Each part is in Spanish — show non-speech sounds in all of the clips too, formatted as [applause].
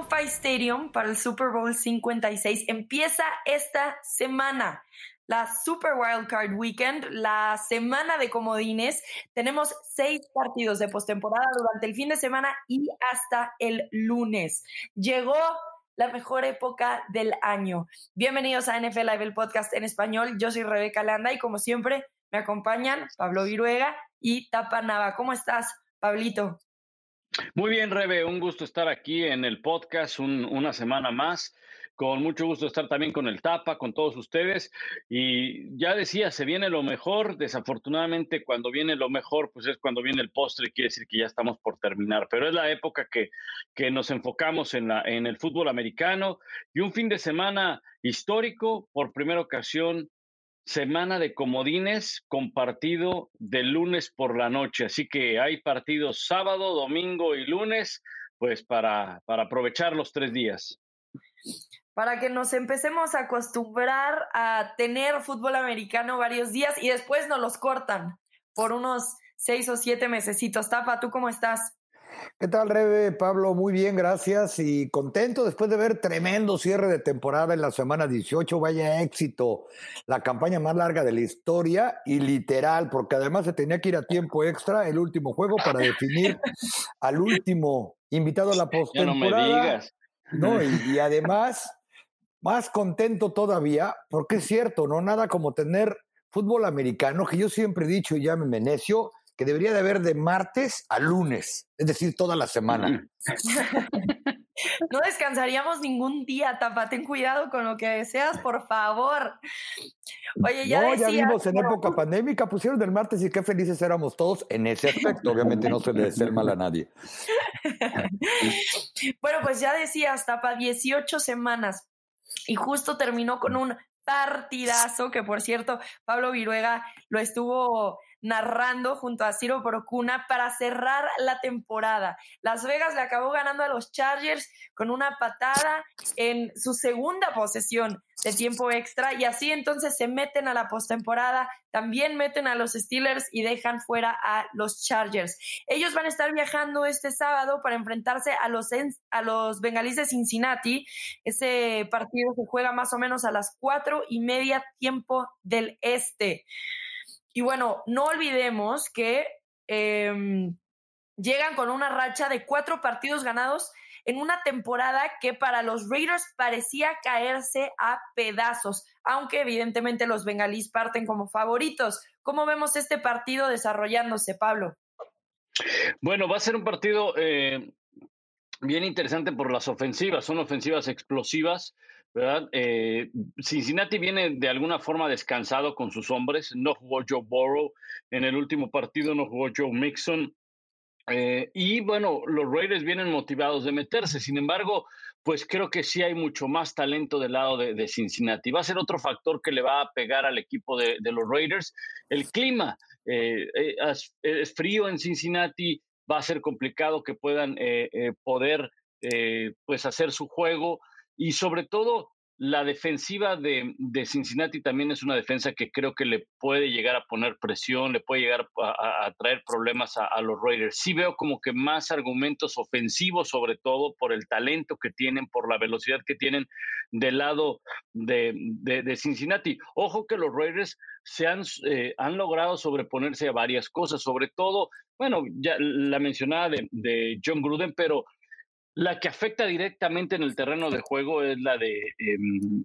SoFi Stadium para el Super Bowl 56 empieza esta semana la Super Wild Card Weekend, la semana de comodines. Tenemos seis partidos de postemporada durante el fin de semana y hasta el lunes. Llegó la mejor época del año. Bienvenidos a NFL Live, el podcast en español. Yo soy Rebeca Landa y como siempre me acompañan Pablo Viruega y Tapa Nava. ¿Cómo estás, Pablito? Muy bien, Rebe, un gusto estar aquí en el podcast una semana más. Con mucho gusto estar también con el Tapa, con todos ustedes. Y ya decía, se viene lo mejor. Desafortunadamente, cuando viene lo mejor, pues es cuando viene el postre, quiere decir que ya estamos por terminar. Pero es la época que, que nos enfocamos en, la, en el fútbol americano y un fin de semana histórico, por primera ocasión, semana de comodines con partido de lunes por la noche. Así que hay partidos sábado, domingo y lunes, pues para, para aprovechar los tres días para que nos empecemos a acostumbrar a tener fútbol americano varios días y después nos los cortan por unos seis o siete mesecitos. Tapa, ¿tú cómo estás? ¿Qué tal, Rebe? Pablo, muy bien, gracias y contento después de ver tremendo cierre de temporada en la semana 18. Vaya éxito, la campaña más larga de la historia y literal, porque además se tenía que ir a tiempo extra el último juego para definir al último invitado a la [laughs] postemporada. no me digas. No, [laughs] y además más contento todavía, porque es cierto, no nada como tener fútbol americano, que yo siempre he dicho y ya me necio, que debería de haber de martes a lunes, es decir, toda la semana. [laughs] No descansaríamos ningún día, Tapa. Ten cuidado con lo que deseas, por favor. Oye, ya no, ya vimos en época pandémica, pusieron del martes y qué felices éramos todos en ese aspecto. Obviamente no se le desea el mal a nadie. [laughs] bueno, pues ya decías, Tapa, 18 semanas y justo terminó con un partidazo que por cierto Pablo Viruega lo estuvo narrando junto a Ciro Procuna para cerrar la temporada. Las Vegas le acabó ganando a los Chargers con una patada en su segunda posesión de tiempo extra y así entonces se meten a la postemporada, también meten a los Steelers y dejan fuera a los Chargers. Ellos van a estar viajando este sábado para enfrentarse a los, a los Bengalíes de Cincinnati. Ese partido se juega más o menos a las cuatro y media tiempo del este. Y bueno, no olvidemos que em, llegan con una racha de cuatro partidos ganados en una temporada que para los Raiders parecía caerse a pedazos, aunque evidentemente los bengalíes parten como favoritos. ¿Cómo vemos este partido desarrollándose, Pablo? Bueno, va a ser un partido eh, bien interesante por las ofensivas, son ofensivas explosivas. ¿Verdad? Eh, Cincinnati viene de alguna forma descansado con sus hombres. No jugó Joe Burrow en el último partido, no jugó Joe Mixon. Eh, y bueno, los Raiders vienen motivados de meterse. Sin embargo, pues creo que sí hay mucho más talento del lado de, Cincinnati. Va a ser otro factor que le va a pegar al equipo de, los Raiders. El clima eh, es, frío en Cincinnati. Va a ser complicado que puedan poder pues hacer su juego y sobre todo la defensiva de, Cincinnati también es una defensa que creo que le puede llegar a poner presión, le puede llegar a, traer problemas a, los Raiders. Sí veo como que más argumentos ofensivos, sobre todo por el talento que tienen, por la velocidad que tienen del lado de, Cincinnati. Ojo que los Raiders se han, eh, han logrado sobreponerse a varias cosas, sobre todo, bueno, ya la mencionada de, de John Gruden, pero la que afecta directamente en el terreno de juego es la de em,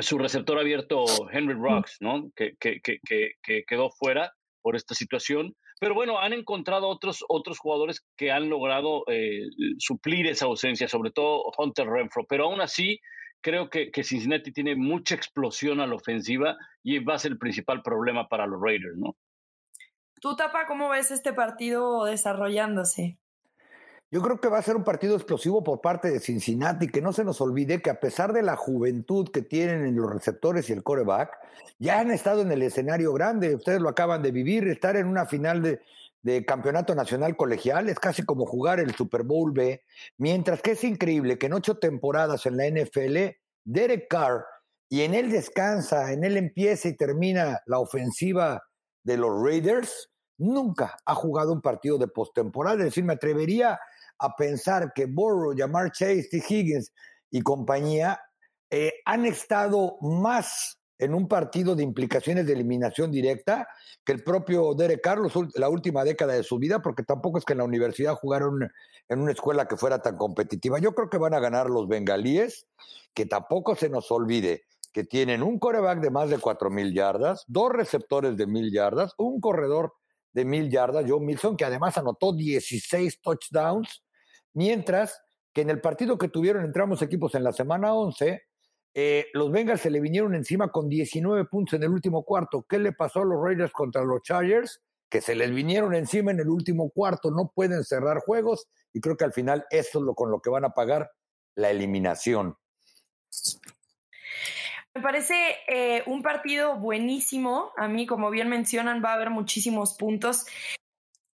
su receptor abierto Henry Rocks, ¿no? Que, que, que, quedó fuera por esta situación. Pero bueno, han encontrado otros, otros jugadores que han logrado eh, suplir esa ausencia, sobre todo Hunter Renfro. Pero aún así, creo que, que Cincinnati tiene mucha explosión a la ofensiva y va a ser el principal problema para los Raiders, ¿no? Tú, Tapa, ¿cómo ves este partido desarrollándose? Yo creo que va a ser un partido explosivo por parte de Cincinnati, que no se nos olvide que a pesar de la juventud que tienen en los receptores y el coreback, ya han estado en el escenario grande, ustedes lo acaban de vivir, estar en una final de, de campeonato nacional colegial es casi como jugar el Super Bowl B, mientras que es increíble que en ocho temporadas en la NFL, Derek Carr, y en él descansa, en él empieza y termina la ofensiva de los Raiders, nunca ha jugado un partido de postemporada, es decir, me atrevería a pensar que Burrow, Jamar Chase, T. Higgins y compañía eh, han estado más en un partido de implicaciones de eliminación directa que el propio Derek Carlos la última década de su vida, porque tampoco es que en la universidad jugaron en una escuela que fuera tan competitiva. Yo creo que van a ganar los bengalíes, que tampoco se nos olvide que tienen un coreback de más de cuatro mil yardas, dos receptores de mil yardas, un corredor de mil yardas, Joe Milson, que además anotó 16 touchdowns, mientras que en el partido que tuvieron entre ambos equipos en la semana 11, eh, los Bengals se le vinieron encima con 19 puntos en el último cuarto. ¿Qué le pasó a los Raiders contra los Chargers? Que se les vinieron encima en el último cuarto, no pueden cerrar juegos y creo que al final eso es lo con lo que van a pagar la eliminación. Me parece eh, un partido buenísimo. A mí, como bien mencionan, va a haber muchísimos puntos.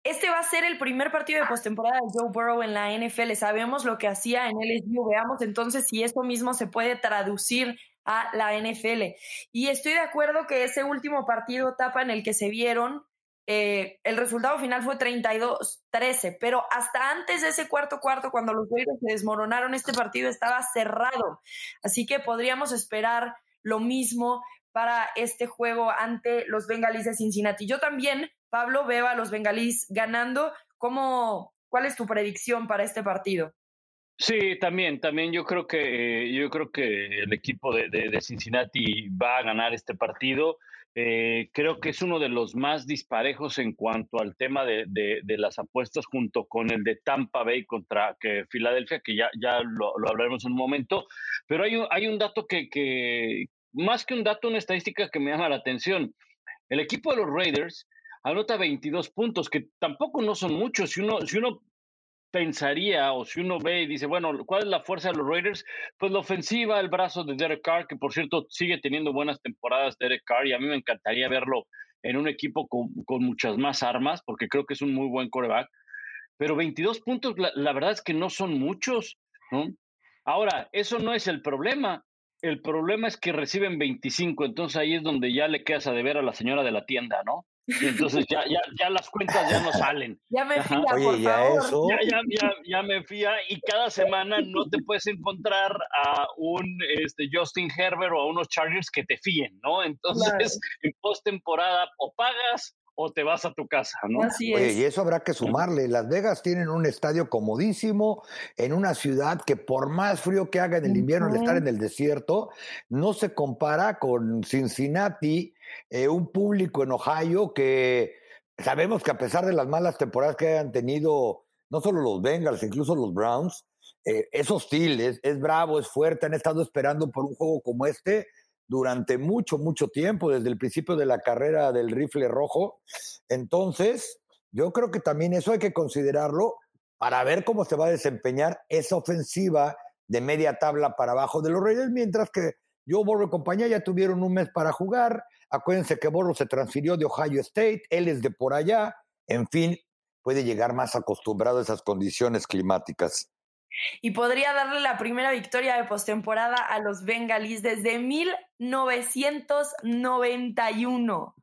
Este va a ser el primer partido de postemporada de Joe Burrow en la NFL. Sabemos lo que hacía en LSU. Veamos entonces si esto mismo se puede traducir a la NFL. Y estoy de acuerdo que ese último partido tapa en el que se vieron, eh, el resultado final fue 32-13, pero hasta antes de ese cuarto cuarto, cuando los Raiders se desmoronaron, este partido estaba cerrado. Así que podríamos esperar lo mismo para este juego ante los Bengalis de Cincinnati. Yo también Pablo, veo a los bengalíes ganando. ¿Cómo, ¿Cuál es tu predicción para este partido? Sí, también, también yo creo que yo creo que el equipo de, Cincinnati va a ganar este partido. Eh, creo que es uno de los más disparejos en cuanto al tema de, las apuestas, junto con el de Tampa Bay contra que Filadelfia, que ya, ya lo, hablaremos en un momento. Pero hay un, hay un dato que, que, más que un dato, una estadística que me llama la atención. El equipo de los Raiders anota 22 puntos, que tampoco no son muchos. Si uno, si uno pensaría o si uno ve y dice, bueno, ¿cuál es la fuerza de los Raiders? Pues la ofensiva, el brazo de Derek Carr, que por cierto sigue teniendo buenas temporadas Derek Carr y a mí me encantaría verlo en un equipo con, muchas más armas, porque creo que es un muy buen coreback. Pero 22 puntos, la, verdad es que no son muchos, Ahora, eso no es el problema. El problema es que reciben 25, entonces ahí es donde ya le quedas a deber a la señora de la tienda, ¿no? Entonces ya, ya, ya las cuentas ya no salen. [laughs] Ya me fía, por favor. Ya, ya, ya, me fía y cada semana no te puedes encontrar a un este, Justin Herbert o a unos Chargers que te fíen, ¿no? Entonces, en postemporada o pagas o te vas a tu casa, ¿no? Así Oye, y eso habrá que sumarle. Las Vegas tienen un estadio comodísimo en una ciudad que por más frío que haga en el invierno al estar en el desierto, no se compara con Cincinnati, eh, un público en Ohio que sabemos que a pesar de las malas temporadas que hayan tenido, no solo los Bengals, incluso los Browns, eh, es hostil, es, es bravo, es fuerte, han estado esperando por un juego como este durante mucho, mucho tiempo, desde el principio de la carrera del rifle rojo. Entonces, yo creo que también eso hay que considerarlo para ver cómo se va a desempeñar esa ofensiva de media tabla para abajo de los Reyes, mientras que yo, Borro y compañía ya tuvieron un mes para jugar. Acuérdense que Borro se transfirió de Ohio State, él es de por allá. En fin, puede llegar más acostumbrado a esas condiciones climáticas. Y podría darle la primera victoria de postemporada a los Bengalis desde 1991.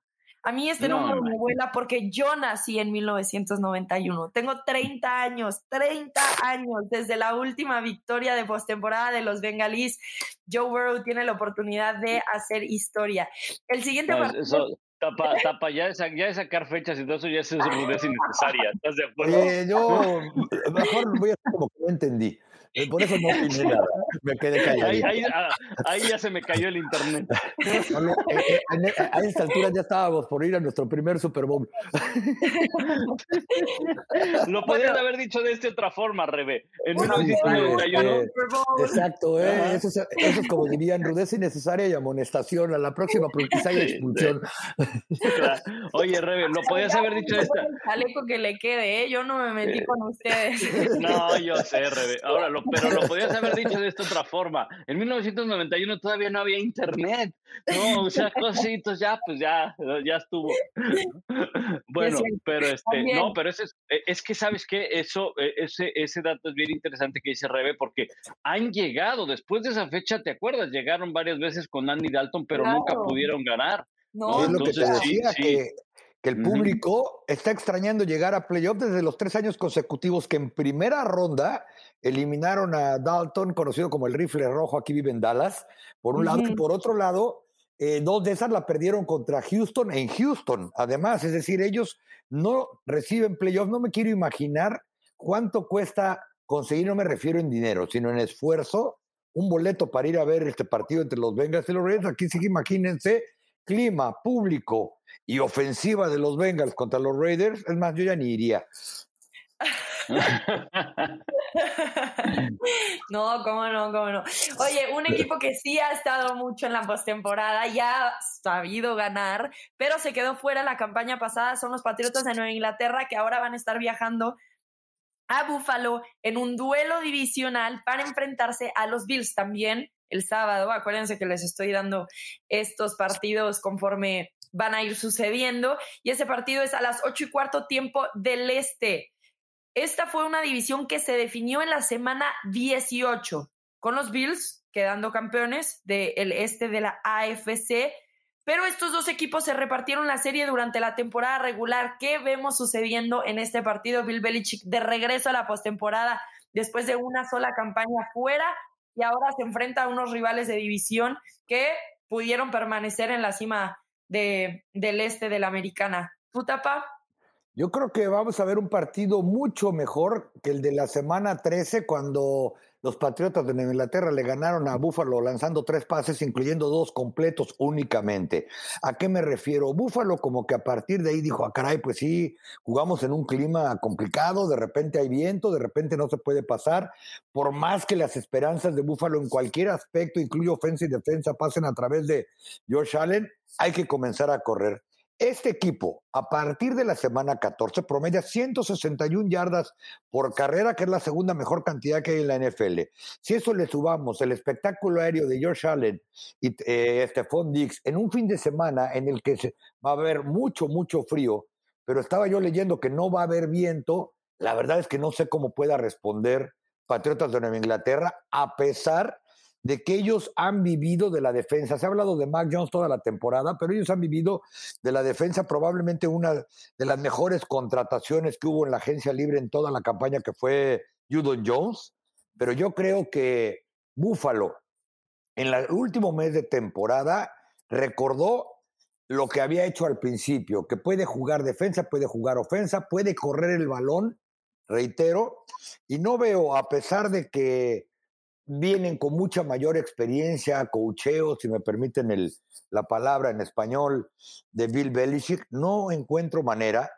A mí este número me vuela porque yo nací en 1991. Tengo 30 años, 30 años desde la última victoria de postemporada de los Bengalís. Joe Burrow tiene la oportunidad de hacer historia. El siguiente partido... Tapa, tapa, ya de, ya de sacar fechas y todo eso ya es [laughs] rudez innecesaria. ¿Estás de acuerdo? Eh, yo mejor voy a hacer como que no entendí. Eh, por eso no [laughs] opiné nada. Me quedé callado. Ahí, ah, ahí, ya se me cayó el internet. Eh, eh, a esta altura ya estábamos por ir a nuestro primer Super Bowl. [laughs] Lo podrías haber dicho de esta otra forma, Rebe. En 1991. exacto, eh, eso, es, eso, es, como dirían rudez innecesaria y amonestación. A la próxima, quizá hay expulsión. Oye, Rebe, lo podías haber dicho de esta. Chaleco que le quede, ¿eh? Yo no me metí con ustedes. [laughs] No, yo sé, Rebe. Ahora, lo pero lo podías haber dicho de esta otra forma. En 1991 todavía no había internet, ¿no? O sea, cositos, ya, pues ya, ya estuvo. Bueno, pero este, no, pero ese es, e, es que, ¿sabes qué? Eso, e, ese, ese dato es bien interesante que dice Rebe, porque han llegado, después de esa fecha, ¿te acuerdas? Llegaron varias veces con Andy Dalton, pero nunca pudieron ganar. No, es lo que te decía, que que el público está extrañando llegar a playoff desde los tres años consecutivos que en primera ronda eliminaron a Dalton, conocido como el rifle rojo, aquí vive en Dallas, por un lado, y por otro lado, eh, dos de esas la perdieron contra Houston en Houston. Además, es decir, ellos no reciben playoff. No me quiero imaginar cuánto cuesta conseguir, no me refiero en dinero, sino en esfuerzo, un boleto para ir a ver este partido entre los Bengals y los Raiders. Aquí sí que imagínense clima, público y ofensiva de los Bengals contra los Raiders. Es más, yo ya ni iría. [laughs] no, cómo no, cómo no. Oye, un equipo que sí ha estado mucho en la postemporada, ya ha sabido ganar, pero se quedó fuera la campaña pasada, son los Patriotas de Nueva Inglaterra que ahora van a estar viajando a Buffalo en un duelo divisional para enfrentarse a los Bills también el sábado. Acuérdense que les estoy dando estos partidos conforme van a ir sucediendo. Y ese partido es a las ocho y cuarto tiempo del este. Esta fue una división que se definió en la semana 18, con los Bills quedando campeones del este de la AFC. Pero estos dos equipos se repartieron la serie durante la temporada regular. ¿Qué vemos sucediendo en este partido? Bill Belichick de regreso a la postemporada después de una sola campaña fuera y ahora se enfrenta a unos rivales de división que pudieron permanecer en la cima de, del este de la americana. ¿Tú, Tapa? Yo creo que vamos a ver un partido mucho mejor que el de la semana 13 cuando los Patriotas de Inglaterra le ganaron a Búfalo lanzando tres pases, incluyendo dos completos únicamente. ¿A qué me refiero? Búfalo como que a partir de ahí dijo, ah, caray, pues sí, jugamos en un clima complicado, de repente hay viento, de repente no se puede pasar. Por más que las esperanzas de Búfalo en cualquier aspecto, incluye ofensa y defensa, pasen a través de Josh Allen, hay que comenzar a correr. Este equipo, a partir de la semana 14, promedia 161 yardas por carrera, que es la segunda mejor cantidad que hay en la NFL. Si eso le subamos el espectáculo aéreo de George Allen y eh, Stephon Diggs en un fin de semana en el que va a haber mucho, mucho frío, pero estaba yo leyendo que no va a haber viento, la verdad es que no sé cómo pueda responder Patriotas de Nueva Inglaterra, a pesar de que ellos han vivido de la defensa. Se ha hablado de Mac Jones toda la temporada, pero ellos han vivido de la defensa, probablemente una de las mejores contrataciones que hubo en la agencia libre en toda la campaña que fue Judon Jones. Pero yo creo que Buffalo, en el último mes de temporada, recordó lo que había hecho al principio, que puede jugar defensa, puede jugar ofensa, puede correr el balón, reitero, y no veo, a pesar de que vienen con mucha mayor experiencia, cocheo, si me permiten el, la palabra en español, de Bill Belichick, no encuentro manera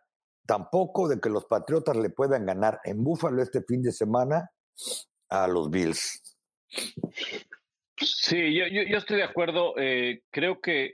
tampoco de que los Patriotas le puedan ganar en Búfalo este fin de semana a los Bills. Sí, yo, yo, estoy de acuerdo. Eh, creo que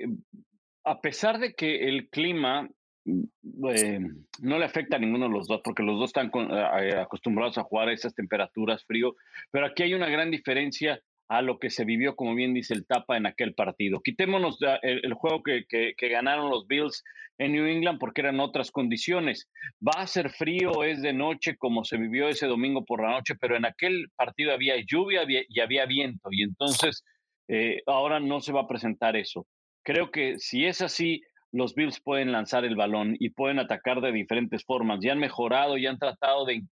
a pesar de que el clima eh, no le afecta a ninguno de los dos, porque los dos están eh, acostumbrados a jugar a esas temperaturas frío, pero aquí hay una gran diferencia a lo que se vivió, como bien dice el Tapa, en aquel partido. Quitémonos el, juego que, ganaron los Bills en New England porque eran otras condiciones. Va a ser frío, es de noche, como se vivió ese domingo por la noche, pero en aquel partido había lluvia y había viento, y entonces eh, ahora no se va a presentar eso. Creo que si es así, los Bills pueden lanzar el balón y pueden atacar de diferentes formas. Ya han mejorado, ya han tratado de,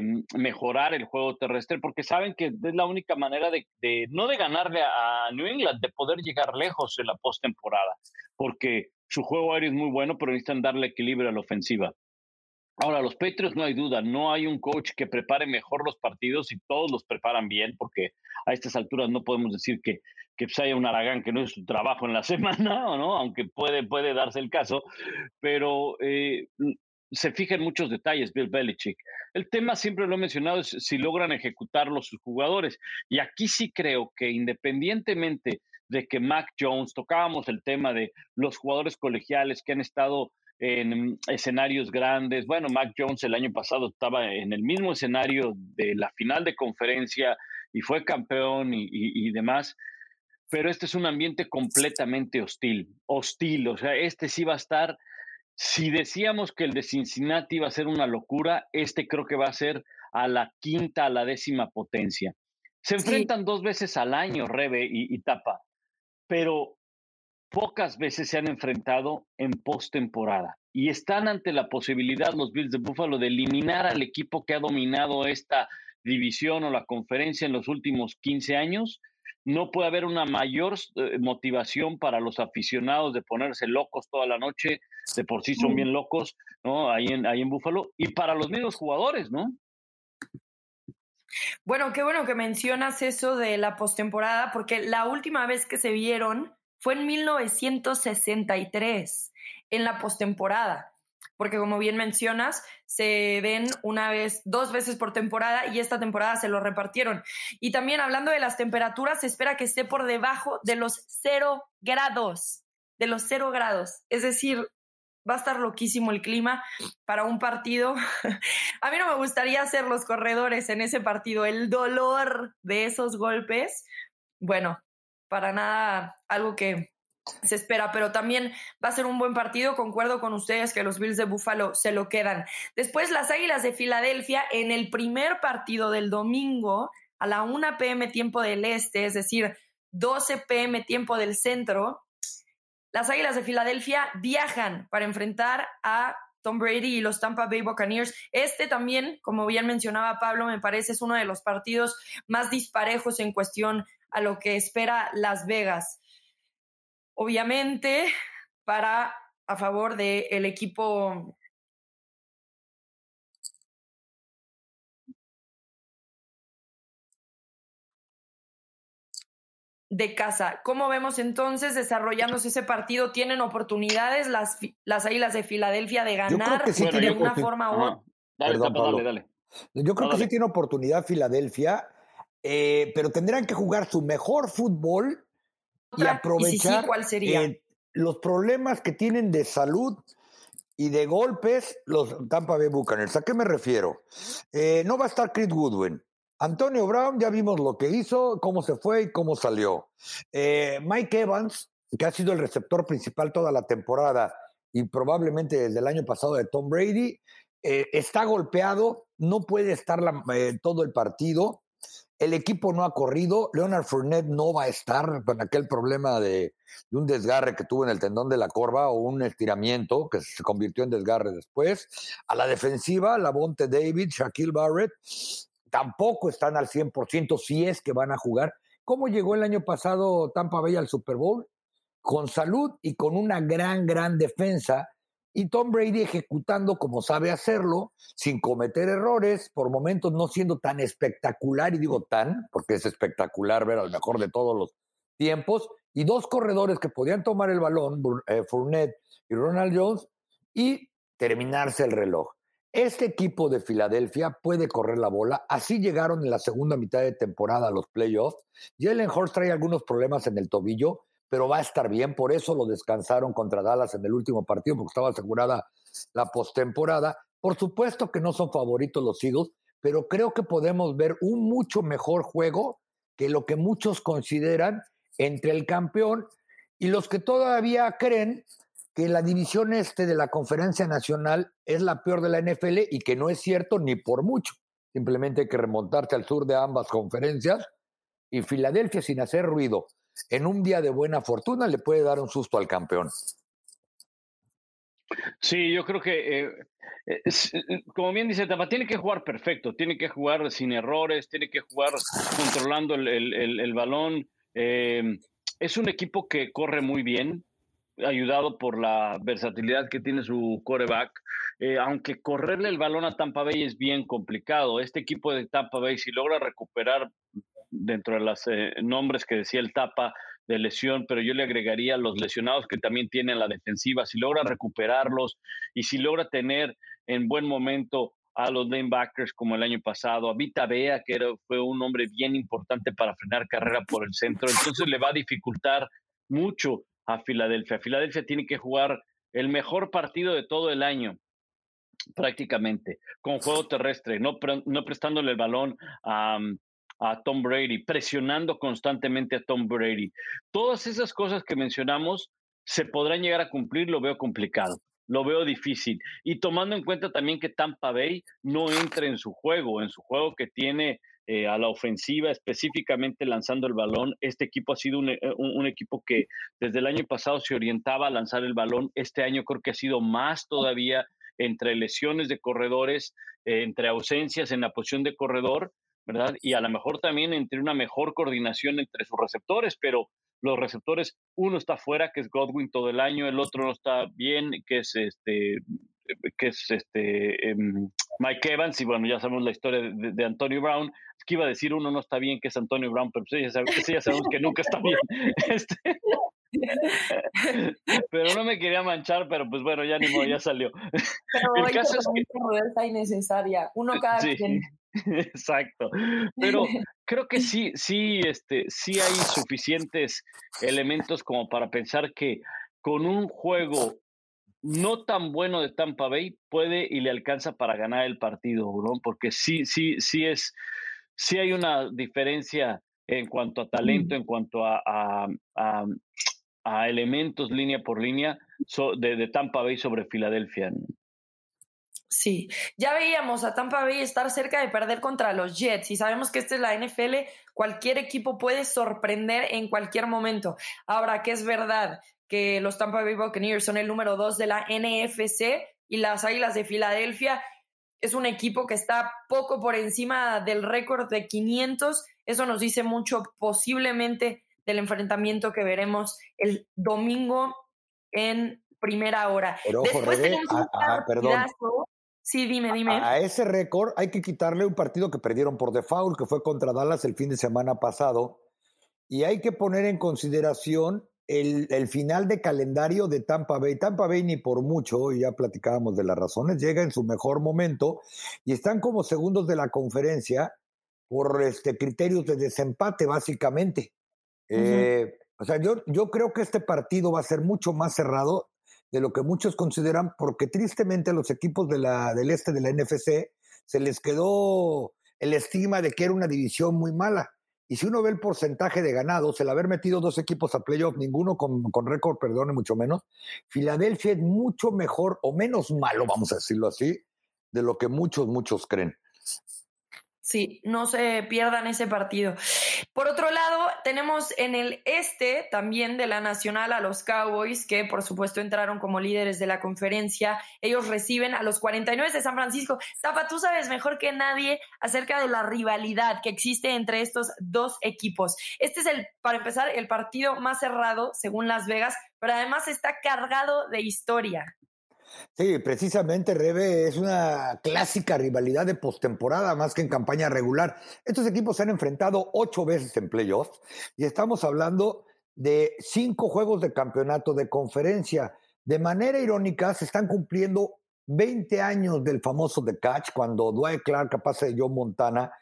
mm, mejorar el juego terrestre porque saben que es la única manera de, no de ganarle a New England, de poder llegar lejos en la postemporada, porque su juego aéreo es muy bueno, pero necesitan darle equilibrio a la ofensiva. Ahora, los Patriots no hay duda, no hay un coach que prepare mejor los partidos y todos los preparan bien, porque a estas alturas no podemos decir que, que pues, haya un Aragán que no es su trabajo en la [laughs] semana, ¿no? aunque puede, puede darse el caso, pero eh, se fija en muchos detalles Bill Belichick. El tema, siempre lo he mencionado, es si logran ejecutarlo sus jugadores. Y aquí sí creo que independientemente de que Mac Jones, tocábamos el tema de los jugadores colegiales que han estado en escenarios grandes. Bueno, Mac Jones el año pasado estaba en el mismo escenario de la final de conferencia y fue campeón y, demás, pero este es un ambiente completamente hostil, hostil, o sea, este sí va a estar, si decíamos que el de Cincinnati iba a ser una locura, este creo que va a ser a la quinta, a la décima potencia. Se enfrentan dos veces al año, Rebe y Tapa, pero pocas veces se han enfrentado en postemporada y están ante la posibilidad los Bills de Buffalo de eliminar al equipo que ha dominado esta división o la conferencia en los últimos 15 años. No puede haber una mayor eh, motivación para los aficionados de ponerse locos toda la noche, de por sí son bien locos, ¿no? Ahí en, ahí en Buffalo, y para los mismos jugadores, ¿no? Bueno, qué bueno que mencionas eso de la postemporada, porque la última vez que se vieron fue en 1963, en la postemporada, porque como bien mencionas, se ven una vez, dos veces por temporada y esta temporada se lo repartieron. Y también hablando de las temperaturas, se espera que esté por debajo de los cero grados, de los cero grados. Es decir, va a estar loquísimo el clima para un partido. [laughs] a mí no me gustaría ser los corredores en ese partido, el dolor de esos golpes. Bueno, para nada algo que se espera, pero también va a ser un buen partido. Concuerdo con ustedes que los Bills de Buffalo se lo quedan. Después, las Águilas de Filadelfia en el primer partido del domingo a la 1 pm tiempo del este, es decir, 12 pm tiempo del centro. Las Águilas de Filadelfia viajan para enfrentar a Tom Brady y los Tampa Bay Buccaneers. Este también, como bien mencionaba Pablo, me parece es uno de los partidos más disparejos en cuestión a lo que espera Las Vegas. Obviamente, para a favor del equipo de casa. ¿Cómo vemos entonces desarrollándose ese partido? ¿Tienen oportunidades las, las Águilas de Filadelfia de ganar de una forma u otra? Dale, dale, Yo creo que sí tiene oportunidad Filadelfia, eh, pero tendrán que jugar su mejor fútbol y aprovechar eh, los problemas que tienen de salud y de golpes los Tampa Bay Buccaneers. ¿A qué me refiero? Eh, no va a estar Chris Goodwin. Antonio Brown, ya vimos lo que hizo, cómo se fue y cómo salió. Eh, Mike Evans, que ha sido el receptor principal toda la temporada y probablemente desde el año pasado de Tom Brady, está golpeado, no puede estar todo el partido. El equipo no ha corrido. Leonard Fournette no va a estar con aquel problema de, un desgarre que tuvo en el tendón de la corva o un estiramiento que se convirtió en desgarre después. A la defensiva, la Bonte David, Shaquille Barrett, tampoco están al 100% si es que van a jugar. ¿Cómo llegó el año pasado Tampa Bay al Super Bowl? Con salud y con una gran, gran defensa y Tom Brady ejecutando como sabe hacerlo, sin cometer errores, por momentos no siendo tan espectacular, y digo tan, porque es espectacular ver al mejor de todos los tiempos, y dos corredores que podían tomar el balón, eh, Fournette y Ronald Jones, y terminarse el reloj. Este equipo de Filadelfia puede correr la bola. Así llegaron en la segunda mitad de temporada a los playoffs. Jalen Hurts trae algunos problemas en el tobillo, pero va a estar bien. Por eso lo descansaron contra Dallas en el último partido, porque estaba asegurada la postemporada. Por supuesto que no son favoritos los Eagles, pero creo que podemos ver un mucho mejor juego que lo que muchos consideran entre el campeón y los que todavía creen que la división este de la Conferencia Nacional es la peor de la NFL y que no es cierto ni por mucho. Simplemente hay que remontarte al sur de ambas conferencias y Filadelfia sin hacer ruido en un día de buena fortuna le puede dar un susto al campeón. Sí, yo creo que, eh, eh, eh, como bien dice Tapa, tiene que jugar perfecto, tiene que jugar sin errores, tiene que jugar controlando el, balón. es un equipo que corre muy bien, ayudado por la versatilidad que tiene su coreback. aunque correrle el balón a Tampa Bay es bien complicado, este equipo de Tampa Bay, si logra recuperar dentro de los eh, nombres que decía el Tapa de lesión, pero yo le agregaría los lesionados que también tienen la defensiva, si logra recuperarlos y si logra tener en buen momento a los lanebackers como el año pasado, a Vita Bea, que fue un hombre bien importante para frenar carrera por el centro, entonces le va a dificultar mucho a Filadelfia. Filadelfia tiene que jugar el mejor partido de todo el año prácticamente, con juego terrestre, no, no prestándole el balón a, a Tom Brady, presionando constantemente a Tom Brady. Todas esas cosas que mencionamos se podrán llegar a cumplir, lo veo complicado, lo veo difícil. Y tomando en cuenta también que Tampa Bay no entra en su juego, en su juego que tiene eh, a la ofensiva, específicamente lanzando el balón. Este equipo ha sido un, un, equipo que desde el año pasado se orientaba a lanzar el balón. Este año creo que ha sido más todavía entre lesiones de corredores, entre ausencias en la posición de corredor, ¿verdad? Y a lo mejor también entre una mejor coordinación entre sus receptores, pero los receptores, uno está fuera, que es Godwin todo el año, el otro no está bien, que es este que es este em, Mike Evans, y bueno, ya sabemos la historia de, Antonio Brown. Es que iba a decir uno no está bien, que es Antonio Brown, pero pues ya, sabemos, que nunca está bien. [laughs] Este, [laughs] pero no me quería manchar, pero pues bueno, ya ni modo, ya salió. Pero el caso es que... innecesaria, uno cada quien. [laughs] Exacto. Pero [laughs] creo que sí, sí, este, sí hay suficientes elementos como para pensar que con un juego no tan bueno de Tampa Bay puede y le alcanza para ganar el partido, ¿no? Porque sí, sí, sí es, sí hay una diferencia en cuanto a talento, en cuanto a, a, elementos línea por línea de, de, Tampa Bay sobre Filadelfia. Sí, ya veíamos a Tampa Bay estar cerca de perder contra los Jets y sabemos que esta es la NFL, cualquier equipo puede sorprender en cualquier momento. Ahora, que es verdad que los Tampa Bay Buccaneers son el número dos de la NFC y las Águilas de Filadelfia es un equipo que está poco por encima del récord de 500. Eso nos dice mucho posiblemente del enfrentamiento que veremos el domingo en primera hora. Después tenemos un perdón. Sí, dime, dime. A, ese récord hay que quitarle un partido que perdieron por default, que fue contra Dallas el fin de semana pasado. Y hay que poner en consideración el, el, final de calendario de Tampa Bay. Tampa Bay ni por mucho, y ya platicábamos de las razones, llega en su mejor momento y están como segundos de la conferencia por este, criterios de desempate, básicamente. Eh, o sea, yo, yo creo que este partido va a ser mucho más cerrado de lo que muchos consideran, porque tristemente a los equipos de la, del este de la NFC se les quedó el estigma de que era una división muy mala. Y si uno ve el porcentaje de ganados, el haber metido dos equipos a playoff, ninguno con, con récord, perdone, mucho menos, Filadelfia es mucho mejor o menos malo, vamos a decirlo así, de lo que muchos, muchos creen. Sí, no se pierdan ese partido. Por otro lado, tenemos en el este también de la Nacional a los Cowboys, que por supuesto entraron como líderes de la conferencia. Ellos reciben a los 49 de San Francisco. Zapa, tú sabes mejor que nadie acerca de la rivalidad que existe entre estos dos equipos. Este es el, para empezar, el partido más cerrado según Las Vegas, pero además está cargado de historia. Sí, precisamente, Rebe, es una clásica rivalidad de postemporada más que en campaña regular. Estos equipos se han enfrentado ocho veces en playoffs y estamos hablando de cinco juegos de campeonato de conferencia. De manera irónica, se están cumpliendo 20 años del famoso The Catch, cuando Dwight Clark, capaz de Joe Montana,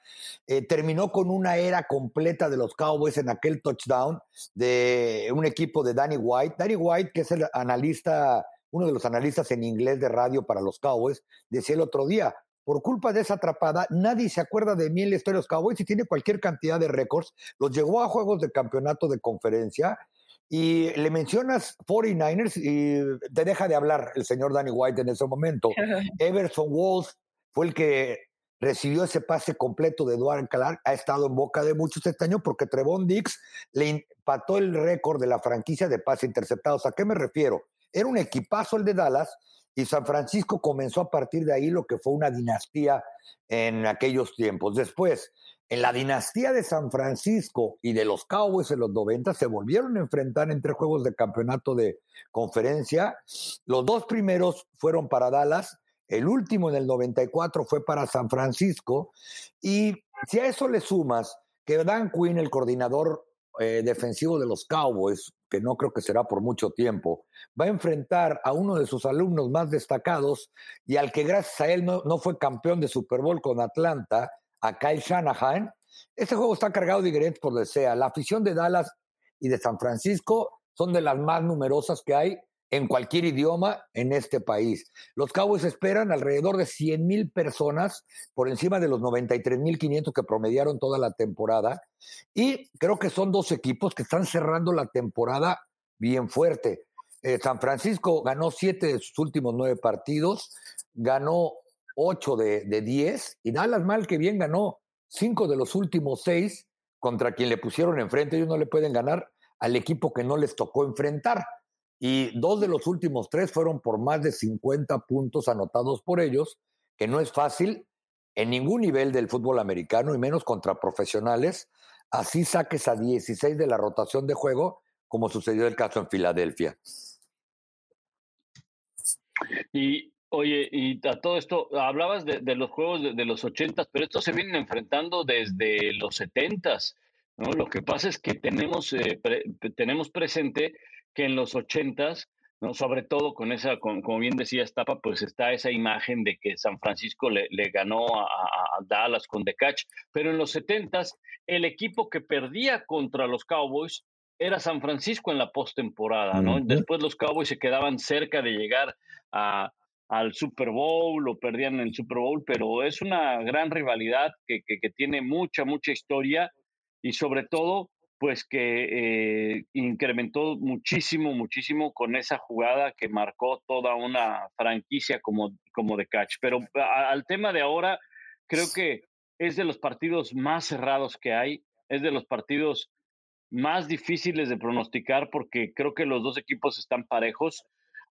eh, terminó con una era completa de los Cowboys en aquel touchdown de un equipo de Danny White. Danny White, que es el analista uno de los analistas en inglés de radio para los Cowboys, decía el otro día, por culpa de esa atrapada, nadie se acuerda de mí en la historia de los Cowboys y tiene cualquier cantidad de récords. Los llegó a juegos de campeonato de conferencia y le mencionas 49ers y te deja de hablar el señor Danny White en ese momento. [laughs] Everson Walls fue el que recibió ese pase completo de Eduardo Clark, ha estado en boca de muchos este año porque Trevon Dix le empató el récord de la franquicia de pases interceptados. ¿A qué me refiero? Era un equipazo el de Dallas y San Francisco comenzó a partir de ahí lo que fue una dinastía en aquellos tiempos. Después, en la dinastía de San Francisco y de los Cowboys en los 90 se volvieron a enfrentar en tres juegos de campeonato de conferencia. Los dos primeros fueron para Dallas, el último en el 94 fue para San Francisco. Y si a eso le sumas que Dan Quinn, el coordinador eh, defensivo de los Cowboys, que no creo que será por mucho tiempo, va a enfrentar a uno de sus alumnos más destacados y al que gracias a él no, no fue campeón de Super Bowl con Atlanta, a Kyle Shanahan. Este juego está cargado de ingredientes por desea. La afición de Dallas y de San Francisco son de las más numerosas que hay en cualquier idioma en este país. Los Cowboys esperan alrededor de 100 mil personas por encima de los 93 mil 500 que promediaron toda la temporada. Y creo que son dos equipos que están cerrando la temporada bien fuerte. Eh, San Francisco ganó siete de sus últimos nueve partidos, ganó ocho de, diez y Dallas mal que bien ganó cinco de los últimos seis contra quien le pusieron enfrente. Ellos no le pueden ganar al equipo que no les tocó enfrentar. Y dos de los últimos tres fueron por más de 50 puntos anotados por ellos, que no es fácil en ningún nivel del fútbol americano y menos contra profesionales. Así saques a 16 de la rotación de juego, como sucedió el caso en Filadelfia. Y oye, y a todo esto, hablabas de, los juegos de, los ochentas, pero estos se vienen enfrentando desde los setentas. ¿no? Lo que pasa es que tenemos, eh, tenemos presente que en los ochentas, ¿no? sobre todo con esa, como bien decía Estapa, pues está esa imagen de que San Francisco le, ganó a, Dallas con The Catch, pero en los setentas el equipo que perdía contra los Cowboys era San Francisco en la postemporada, ¿no? Después los Cowboys se quedaban cerca de llegar a, al Super Bowl o perdían el Super Bowl, pero es una gran rivalidad que, que, tiene mucha, mucha historia y sobre todo, pues que eh, incrementó muchísimo, muchísimo con esa jugada que marcó toda una franquicia como, como de catch. Pero al tema de ahora, creo que es de los partidos más cerrados que hay, es de los partidos más difíciles de pronosticar porque creo que los dos equipos están parejos.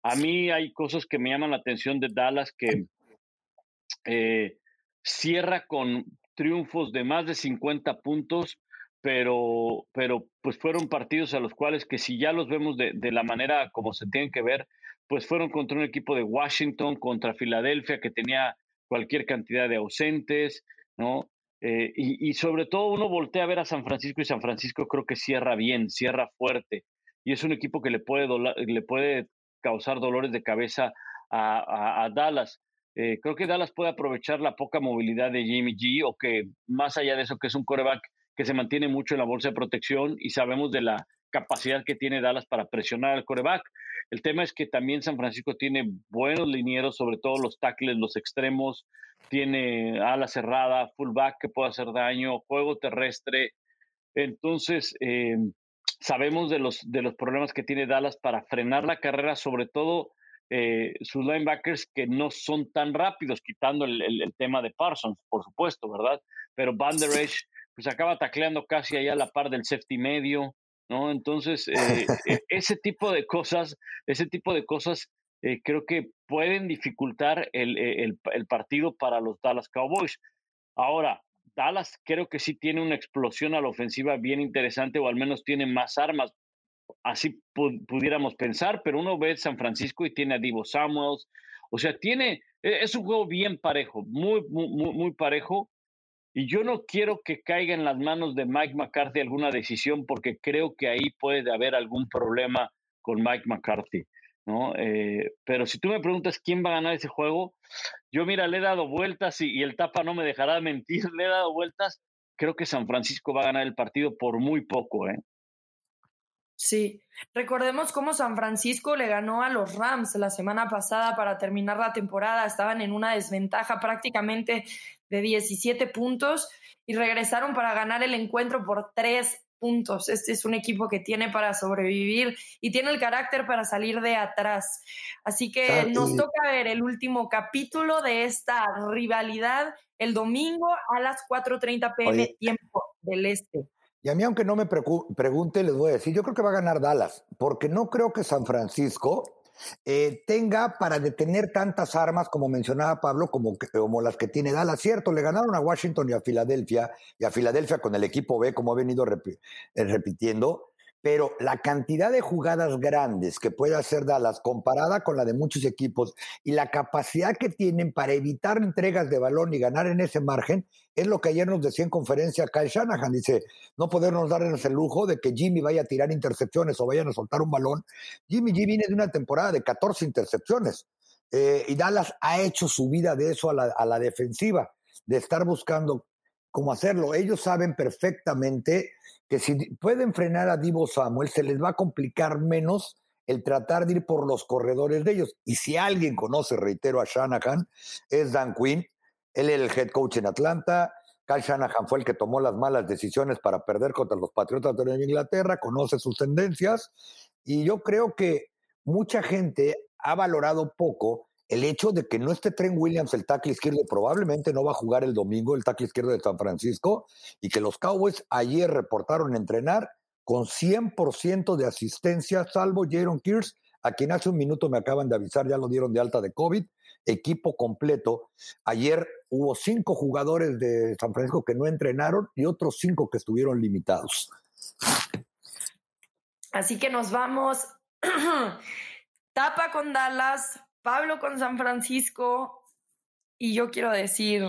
A mí hay cosas que me llaman la atención de Dallas que eh, cierra con triunfos de más de 50 puntos, pero, pero pues fueron partidos a los cuales que si ya los vemos de, de la manera como se tienen que ver, pues fueron contra un equipo de Washington, contra Filadelfia, que tenía cualquier cantidad de ausentes, ¿no? Eh, y, sobre todo uno voltea a ver a San Francisco y San Francisco creo que cierra bien, cierra fuerte. Y es un equipo que le puede, le puede causar dolores de cabeza a, Dallas. Eh, creo que Dallas puede aprovechar la poca movilidad de Jimmy G o que más allá de eso que es un coreback que se mantiene mucho en la bolsa de protección y sabemos de la capacidad que tiene Dallas para presionar al coreback. El tema es que también San Francisco tiene buenos linieros, sobre todo los tackles, los extremos, tiene ala cerrada, fullback que puede hacer daño, juego terrestre. Entonces, eh, sabemos de los, de los problemas que tiene Dallas para frenar la carrera, sobre todo eh, sus linebackers que no son tan rápidos, quitando el, tema de Parsons, por supuesto, ¿verdad? Pero Van Der Esch, pues acaba tacleando casi allá a la par del safety medio, ¿no? Entonces, [laughs] eh, e, ese tipo de cosas, ese tipo de cosas eh, creo que pueden dificultar el, el, el, partido para los Dallas Cowboys. Ahora, Dallas creo que sí tiene una explosión a la ofensiva bien interesante o al menos tiene más armas. Así pudiéramos pensar, pero uno ve San Francisco y tiene a Divo Samuels. O sea, tiene, e, es un juego bien parejo, muy, muy, muy parejo. Y yo no quiero que caiga en las manos de Mike McCarthy alguna decisión porque creo que ahí puede haber algún problema con Mike McCarthy. ¿no? Eh, pero si tú me preguntas quién va a ganar ese juego, yo mira, le he dado vueltas y, el tapa no me dejará [laughs] mentir, le he dado vueltas, creo que San Francisco va a ganar el partido por muy poco, ¿eh? Sí, recordemos cómo San Francisco le ganó a los Rams la semana pasada para terminar la temporada. Estaban en una desventaja prácticamente de 17 puntos y regresaron para ganar el encuentro por tres puntos. Este es un equipo que tiene para sobrevivir y tiene el carácter para salir de atrás. Así que nos toca ver el último capítulo de esta rivalidad el domingo a las 4.30 pm tiempo del este. Y a mí, aunque no me pregunte, les voy a decir, yo creo que va a ganar Dallas, porque no creo que San Francisco eh, tenga para detener tantas armas, como mencionaba Pablo, como, como las que tiene Dallas. Cierto, le ganaron a Washington y a Filadelfia, y a Filadelfia con el equipo B, como ha venido eh, repitiendo, pero la cantidad de jugadas grandes que puede hacer Dallas comparada con la de muchos equipos y la capacidad que tienen para evitar entregas de balón y ganar en ese margen es lo que ayer nos decía en conferencia Kyle Shanahan. Dice, no podernos dar el lujo de que Jimmy vaya a tirar intercepciones o vayan a soltar un balón. Jimmy G viene de una temporada de 14 intercepciones eh, y Dallas ha hecho su vida de eso a la defensiva, de estar buscando cómo hacerlo. Ellos saben perfectamente que si pueden frenar a Divo Samuel, se les va a complicar menos el tratar de ir por los corredores de ellos. Y si alguien conoce, reitero, a Shanahan, es Dan Quinn. Él es el head coach en Atlanta. Kyle Shanahan fue el que tomó las malas decisiones para perder contra los Patriotas de Inglaterra, conoce sus tendencias. Y yo creo que mucha gente ha valorado poco el hecho de que no esté Trent Williams, el tackle izquierdo, probablemente no va a jugar el domingo, el tackle izquierdo de San Francisco, y que los Cowboys ayer reportaron entrenar con 100% de asistencia, salvo Jaron Kears, a quien hace un minuto me acaban de avisar, ya lo dieron de alta de COVID, equipo completo. Ayer hubo cinco jugadores de San Francisco que no entrenaron y otros cinco que estuvieron limitados. Así que nos vamos. [clears throat] Tapa con Dallas, Pablo con San Francisco y yo quiero decir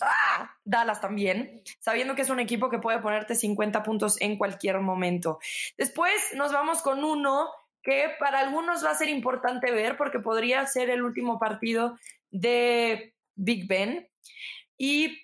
¡ah! Dallas también, sabiendo que es un equipo que puede ponerte 50 puntos en cualquier momento. Después nos vamos con uno que para algunos va a ser importante ver porque podría ser el último partido de Big Ben. Y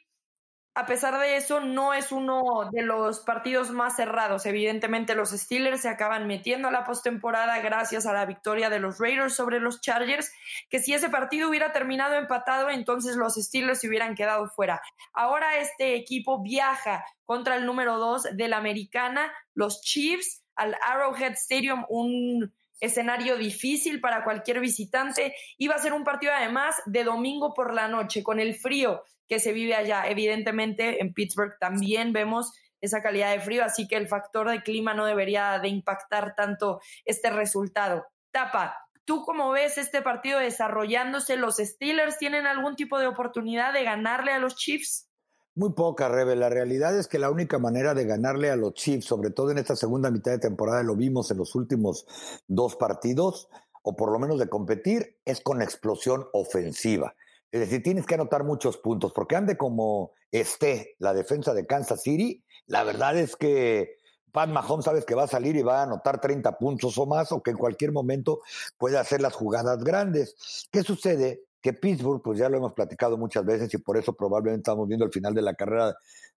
a pesar de eso, no es uno de los partidos más cerrados. Evidentemente, los Steelers se acaban metiendo a la postemporada gracias a la victoria de los Raiders sobre los Chargers, que si ese partido hubiera terminado empatado, entonces los Steelers se hubieran quedado fuera. Ahora este equipo viaja contra el número dos de la americana, los Chiefs, al Arrowhead Stadium, un escenario difícil para cualquier visitante. Iba a ser un partido además de domingo por la noche, con el frío que se vive allá. Evidentemente en Pittsburgh también vemos esa calidad de frío, así que el factor de clima no debería de impactar tanto este resultado. Tapa, ¿tú cómo ves este partido desarrollándose? ¿Los Steelers tienen algún tipo de oportunidad de ganarle a los Chiefs? Muy poca, Rebe. La realidad es que la única manera de ganarle a los Chiefs, sobre todo en esta segunda mitad de temporada, lo vimos en los últimos dos partidos, o por lo menos de competir, es con explosión ofensiva. Es decir, tienes que anotar muchos puntos, porque ande como esté la defensa de Kansas City, la verdad es que Pat Mahomes sabes que va a salir y va a anotar 30 puntos o más, o que en cualquier momento puede hacer las jugadas grandes. ¿Qué sucede? que Pittsburgh, pues ya lo hemos platicado muchas veces y por eso probablemente estamos viendo el final de la carrera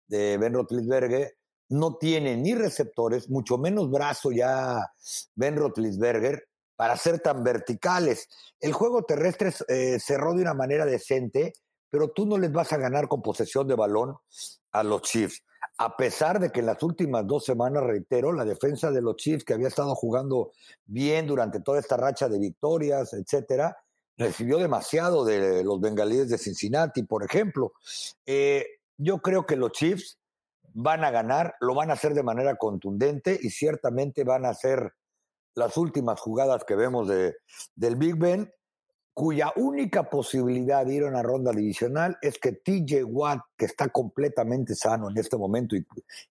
de Ben Roethlisberger, no tiene ni receptores, mucho menos brazo ya Ben Roethlisberger para ser tan verticales. El juego terrestre eh, cerró de una manera decente, pero tú no les vas a ganar con posesión de balón a los Chiefs. A pesar de que en las últimas dos semanas, reitero, la defensa de los Chiefs, que había estado jugando bien durante toda esta racha de victorias, etcétera, recibió demasiado de los bengalíes de Cincinnati, por ejemplo. Eh, yo creo que los Chiefs van a ganar, lo van a hacer de manera contundente y ciertamente van a hacer las últimas jugadas que vemos de, del Big Ben, cuya única posibilidad de ir a una ronda divisional es que TJ Watt, que está completamente sano en este momento y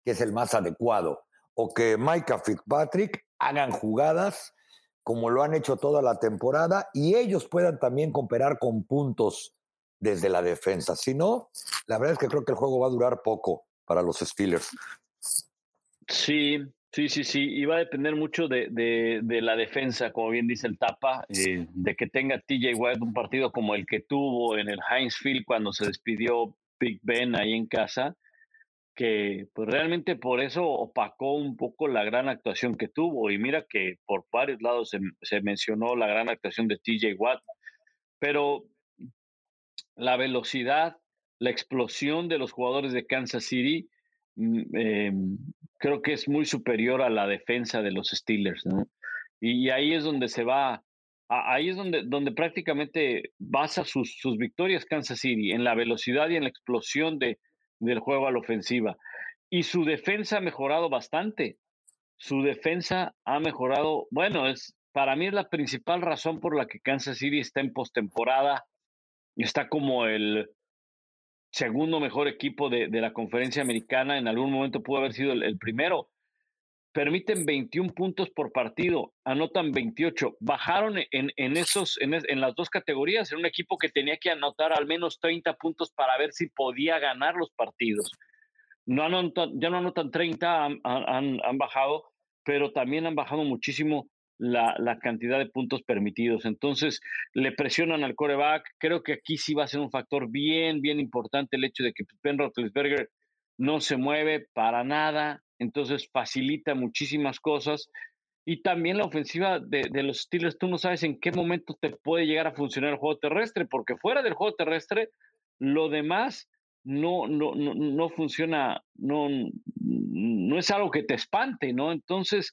que es el más adecuado, o que Micah Fitzpatrick hagan jugadas como lo han hecho toda la temporada, y ellos puedan también cooperar con puntos desde la defensa. Si no, la verdad es que creo que el juego va a durar poco para los Steelers. Sí, sí, sí, sí. Y va a depender mucho de, de, la defensa, como bien dice el Tapa, eh, de que tenga TJ White un partido como el que tuvo en el Heinz Field cuando se despidió Big Ben ahí en casa que pues realmente por eso opacó un poco la gran actuación que tuvo. Y mira que por varios lados se, mencionó la gran actuación de TJ Watt, pero la velocidad, la explosión de los jugadores de Kansas City, mm, em, creo que es muy superior a la defensa de los Steelers. Y, ahí es donde se va, ahí es donde, donde prácticamente basa sus, sus victorias Kansas City, en la velocidad y en la explosión de, del juego a la ofensiva. Y su defensa ha mejorado bastante. Su defensa ha mejorado, bueno, es para mí es la principal razón por la que Kansas City está en postemporada. Está como el segundo mejor equipo de, la conferencia americana. En algún momento pudo haber sido el primero permiten 21 puntos por partido, anotan 28. Bajaron en, en esos, en, en, las dos categorías, en un equipo que tenía que anotar al menos 30 puntos para ver si podía ganar los partidos. No anotan, ya no anotan 30, han, han, han bajado, pero también han bajado muchísimo la, cantidad de puntos permitidos. Entonces, le presionan al coreback. Creo que aquí sí va a ser un factor bien, bien importante el hecho de que Ben Roethlisberger no se mueve para nada, entonces facilita muchísimas cosas. Y también la ofensiva de, los Steelers, tú no sabes en qué momento te puede llegar a funcionar el juego terrestre, porque fuera del juego terrestre, lo demás no, no, no, no funciona, no, no es algo que te espante, ¿no? Entonces,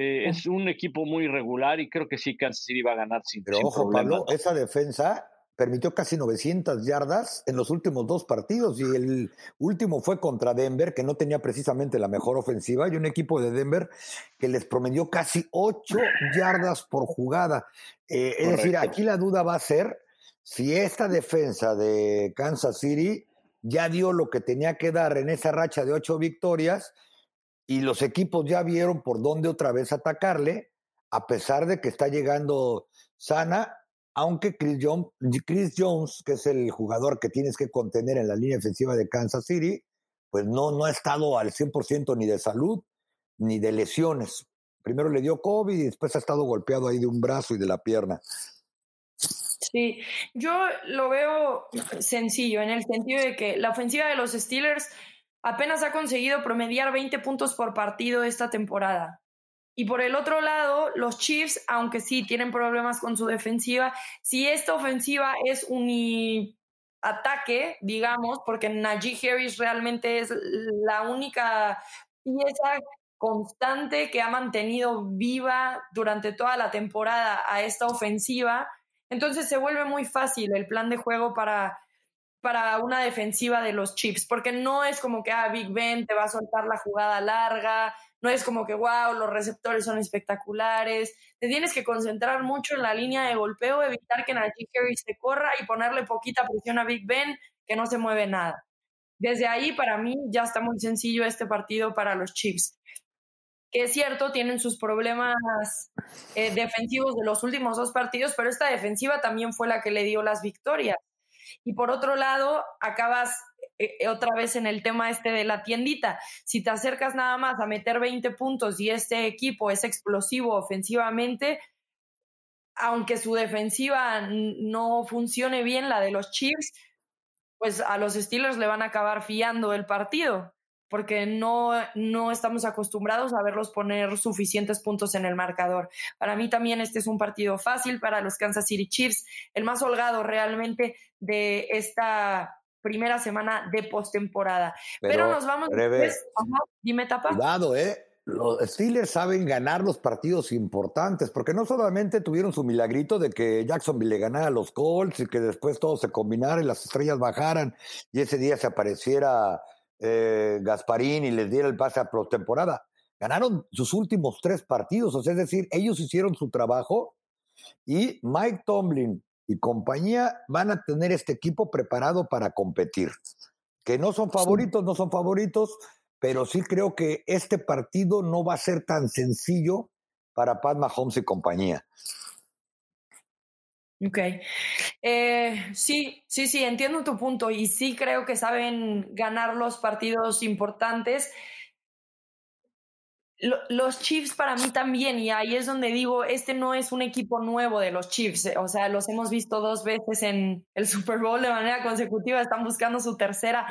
Eh, es un equipo muy regular y creo que sí, Kansas City va a ganar sin Pero ojo, Pablo, esa defensa permitió casi 900 yardas en los últimos dos partidos y el último fue contra Denver, que no tenía precisamente la mejor ofensiva, y un equipo de Denver que les promedió casi 8 yardas por jugada. Eh, es decir, aquí la duda va a ser si esta defensa de Kansas City ya dio lo que tenía que dar en esa racha de ocho victorias y los equipos ya vieron por dónde otra vez atacarle, a pesar de que está llegando sana aunque Chris Jones, Chris Jones, que es el jugador que tienes que contener en la línea ofensiva de Kansas City, pues no, no ha estado al 100% ni de salud ni de lesiones. Primero le dio COVID y después ha estado golpeado ahí de un brazo y de la pierna. Sí, yo lo veo sencillo en el sentido de que la ofensiva de los Steelers apenas ha conseguido promediar 20 puntos por partido esta temporada. Y por el otro lado, los Chiefs, aunque sí tienen problemas con su defensiva, si esta ofensiva es un ataque, digamos, porque Najee Harris realmente es la única pieza constante que ha mantenido viva durante toda la temporada a esta ofensiva, entonces se vuelve muy fácil el plan de juego para, para una defensiva de los Chiefs, porque no es como que, ah, Big Ben te va a soltar la jugada larga, no es como que, wow, los receptores son espectaculares. Te tienes que concentrar mucho en la línea de golpeo, evitar que Najee Harris se corra y ponerle poquita presión a Big Ben, que no se mueve nada. Desde ahí, para mí, ya está muy sencillo este partido para los Chiefs. Que es cierto, tienen sus problemas eh, defensivos de los últimos dos partidos, pero esta defensiva también fue la que le dio las victorias. Y por otro lado, acabas eh, eh, otra vez en el tema este de la tiendita. Si te acercas nada más a meter 20 puntos y este equipo es explosivo ofensivamente, aunque su defensiva no funcione bien, la de los Chiefs, pues a los Steelers le van a acabar fiando el partido, porque no, no estamos acostumbrados a verlos poner suficientes puntos en el marcador. Para mí también este es un partido fácil para los Kansas City Chiefs, el más holgado realmente de esta primera semana de postemporada. Pero, Pero, nos vamos después. dime, tapa. Cuidado, ¿eh? Los Steelers saben ganar los partidos importantes, porque no solamente tuvieron su milagrito de que Jacksonville le ganara a los Colts y que después todo se combinara y las estrellas bajaran y ese día se apareciera eh, Gasparín y les diera el pase a postemporada. Ganaron sus últimos tres partidos, o sea, es decir, ellos hicieron su trabajo y Mike Tomlin y compañía van a tener este equipo preparado para competir. Que no son favoritos, no son favoritos, pero sí creo que este partido no va a ser tan sencillo para Pat Mahomes y compañía. Ok. Eh, sí, sí, sí, entiendo tu punto y sí creo que saben ganar los partidos importantes los Chiefs para mí también, y ahí es donde digo, este no es un equipo nuevo de los Chiefs, eh, o sea, los hemos visto dos veces en el Super Bowl de manera consecutiva, están buscando su tercera.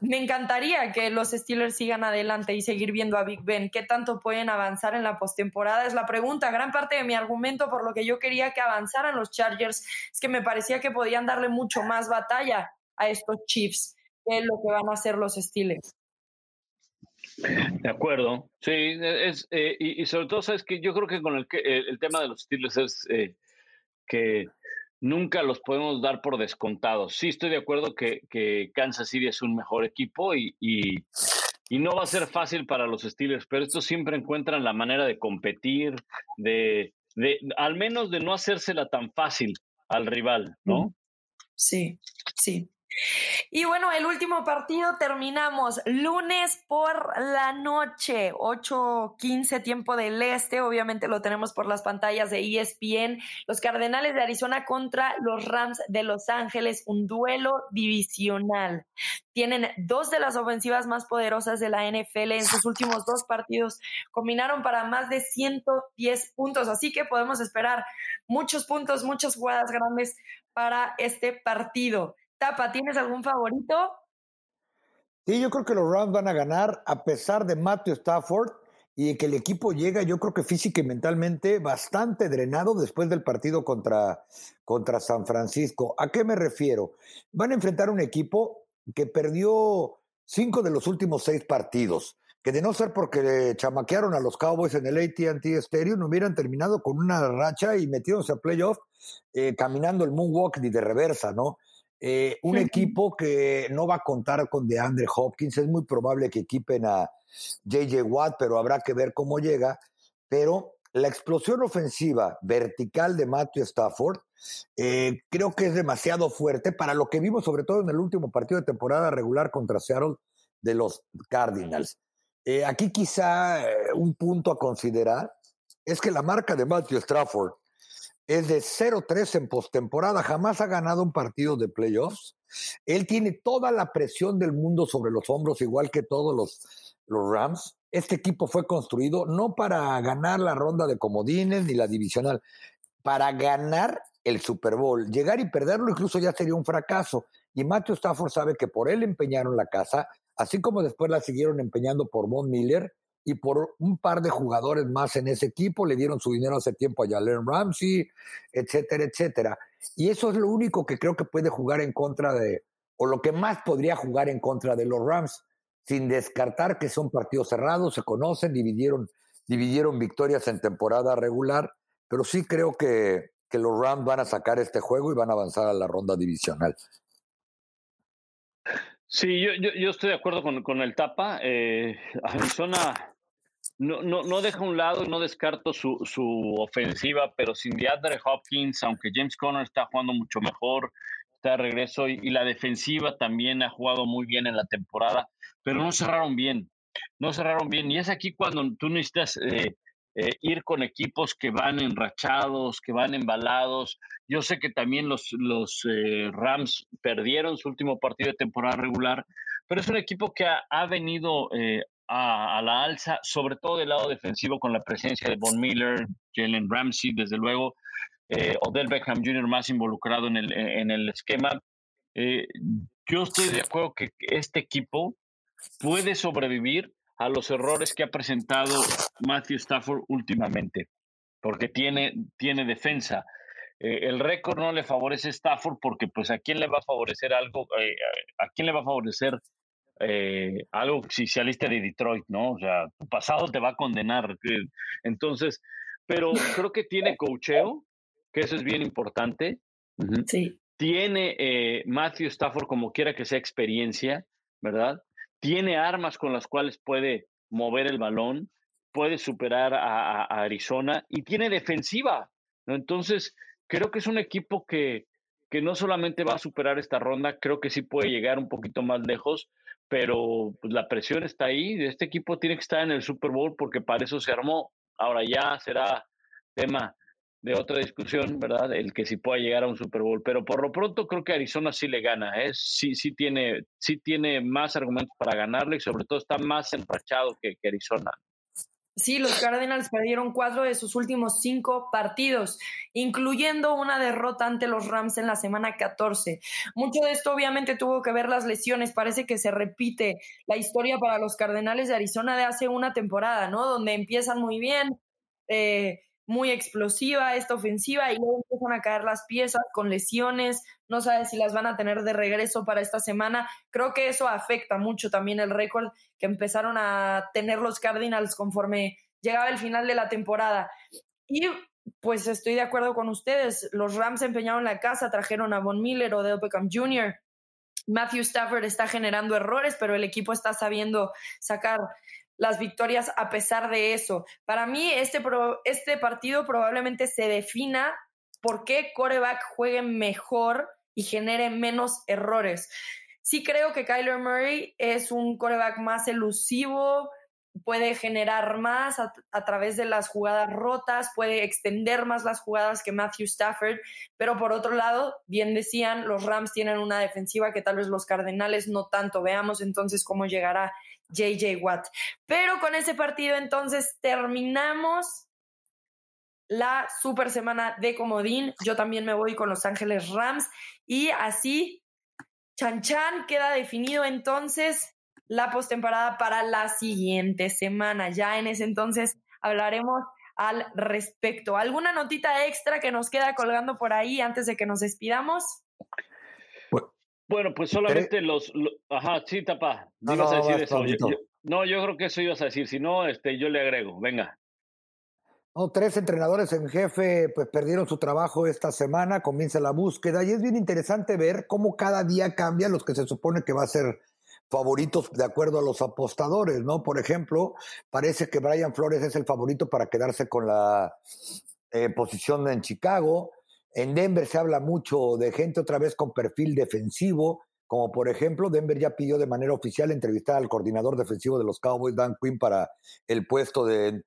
Me encantaría que los Steelers sigan adelante y seguir viendo a Big Ben. ¿Qué tanto pueden avanzar en la postemporada? Es la pregunta. Gran parte de mi argumento por lo que yo quería que avanzaran los Chargers es que me parecía que podían darle mucho más batalla a estos Chiefs que lo que van a hacer los Steelers. De acuerdo, sí, eh, y, sobre todo, sabes que yo creo que con el, el tema de los Steelers es eh, que nunca los podemos dar por descontados. Sí, estoy de acuerdo que, Kansas City es un mejor equipo y, no va a ser fácil para los Steelers, pero estos siempre encuentran la manera de competir, de, al menos de no hacérsela tan fácil al rival, ¿no? Sí, sí. Y bueno, el último partido terminamos lunes por la noche, 8:15 tiempo del este. Obviamente lo tenemos por las pantallas de ESPN. Los Cardenales de Arizona contra los Rams de Los Ángeles, un duelo divisional. Tienen dos de las ofensivas más poderosas de la NFL en sus últimos dos partidos. Combinaron para más de 110 puntos, así que podemos esperar muchos puntos, muchas jugadas grandes para este partido. Tapa, ¿tienes algún favorito? Sí, yo creo que los Rams van a ganar a pesar de Matthew Stafford y que el equipo llega, yo creo que física y mentalmente bastante drenado después del partido contra, contra San Francisco. ¿A qué me refiero? Van a enfrentar un equipo que perdió cinco de los últimos seis partidos. que de no ser porque chamaquearon a los Cowboys en el ATT Stadium, hubieran terminado con una racha y metiéndose a playoff eh, caminando el moonwalk ni de reversa, ¿no? Eh, un equipo que no va a contar con DeAndre Hopkins, es muy probable que equipen a JJ Watt, pero habrá que ver cómo llega. Pero la explosión ofensiva vertical de Matthew Stafford eh, creo que es demasiado fuerte para lo que vimos, sobre todo en el último partido de temporada regular contra Seattle de los Cardinals. Eh, aquí quizá un punto a considerar es que la marca de Matthew Stafford es de 0-3 en postemporada, jamás ha ganado un partido de playoffs. Él tiene toda la presión del mundo sobre los hombros, igual que todos los, los Rams. Este equipo fue construido no para ganar la ronda de comodines ni la divisional, para ganar el Super Bowl. Llegar y perderlo incluso ya sería un fracaso. Y Matthew Stafford sabe que por él empeñaron la casa, así como después la siguieron empeñando por Von Miller y por un par de jugadores más en ese equipo, le dieron su dinero hace tiempo a Jalen Ramsey, etcétera, etcétera. Y eso es lo único que creo que puede jugar en contra de, o lo que más podría jugar en contra de los Rams, sin descartar que son partidos cerrados, se conocen, dividieron, dividieron victorias en temporada regular, pero sí creo que, que los Rams van a sacar este juego y van a avanzar a la ronda divisional. Sí, yo, yo, estoy de acuerdo con, con el Tapa. Eh, Arizona no, no, no deja un lado y no descarto su, su ofensiva, pero sin DeAndre Hopkins, aunque James Conner está jugando mucho mejor, está de regreso y, la defensiva también ha jugado muy bien en la temporada, pero no cerraron bien, no cerraron bien. Y es aquí cuando tú necesitas eh, eh, ir con equipos que van enrachados, que van embalados. Yo sé que también los, los eh, Rams perdieron su último partido de temporada regular, pero es un equipo que ha, venido eh, a, la alza, sobre todo del lado defensivo, con la presencia de Von Miller, Jalen Ramsey, desde luego, Odell Beckham Jr. más involucrado en el, en el esquema. yo estoy de acuerdo que este equipo puede sobrevivir a los errores que ha presentado Matthew Stafford últimamente, porque tiene, tiene defensa. Eh, el récord no le favorece a Stafford porque pues a quién le va a favorecer algo, eh, a quién le va a favorecer eh, algo si saliste de Detroit, ¿no? O sea, tu pasado te va a condenar. Entonces, pero creo que tiene cocheo, que eso es bien importante. Sí. Tiene Matthew Stafford como quiera que sea experiencia, ¿verdad? tiene armas con las cuales puede mover el balón, puede superar a, Arizona y tiene defensiva. Entonces, creo que es un equipo que, que no solamente va a superar esta ronda, creo que sí puede llegar un poquito más lejos, pero pues, la presión está ahí. Este equipo tiene que estar en el Super Bowl porque para eso se armó. Ahora ya será tema de otra discusión, ¿verdad? El que sí pueda llegar a un Super Bowl, pero por lo pronto creo que Arizona sí le gana, ¿eh? sí, sí, tiene, sí tiene más argumentos para ganarle y sobre todo está más enrachado que, Arizona. Sí, los Cardinals perdieron cuatro de sus últimos cinco partidos, incluyendo una derrota ante los Rams en la semana 14. Mucho de esto obviamente tuvo que ver las lesiones. Parece que se repite la historia para los Cardenales de Arizona de hace una temporada, ¿no? Donde empiezan muy bien, eh, muy explosiva esta ofensiva y luego empiezan a caer las piezas con lesiones, no sabes si las van a tener de regreso para esta semana. Creo que eso afecta mucho también el récord que empezaron a tener los Cardinals conforme llegaba el final de la temporada. Y pues estoy de acuerdo con ustedes, los Rams empeñaron la casa, trajeron a Von Miller o de Beckham Jr. Matthew Stafford está generando errores, pero el equipo está sabiendo sacar las victorias a pesar de eso. Para mí, este, este partido probablemente se defina por qué coreback juegue mejor y genere menos errores. Sí creo que Kyler Murray es un coreback más elusivo, puede generar más a, a, través de las jugadas rotas, puede extender más las jugadas que Matthew Stafford, pero por otro lado, bien decían, los Rams tienen una defensiva que tal vez los Cardenales no tanto. Veamos entonces cómo llegará JJ Watt. Pero con ese partido entonces terminamos la super semana de Comodín. Yo también me voy con Los Ángeles Rams y así Chan Chan queda definido entonces la postemporada para la siguiente semana. Ya en ese entonces hablaremos al respecto. ¿Alguna notita extra que nos queda colgando por ahí antes de que nos despidamos? Bueno, pues solamente los, Ajá, sí, tapa. No, no, a decir eso. No, yo creo que eso ibas a decir. Si no, este, yo le agrego. Venga. No, tres entrenadores en jefe pues perdieron su trabajo esta semana, comienza la búsqueda y es bien interesante ver cómo cada día cambian los que se supone que va a ser favoritos de acuerdo a los apostadores, ¿no? Por ejemplo, parece que Brian Flores es el favorito para quedarse con la eh, posición en Chicago. En Denver se habla mucho de gente otra vez con perfil defensivo, como por ejemplo, Denver ya pidió de manera oficial entrevistar al coordinador defensivo de los Cowboys, Dan Quinn, para el puesto de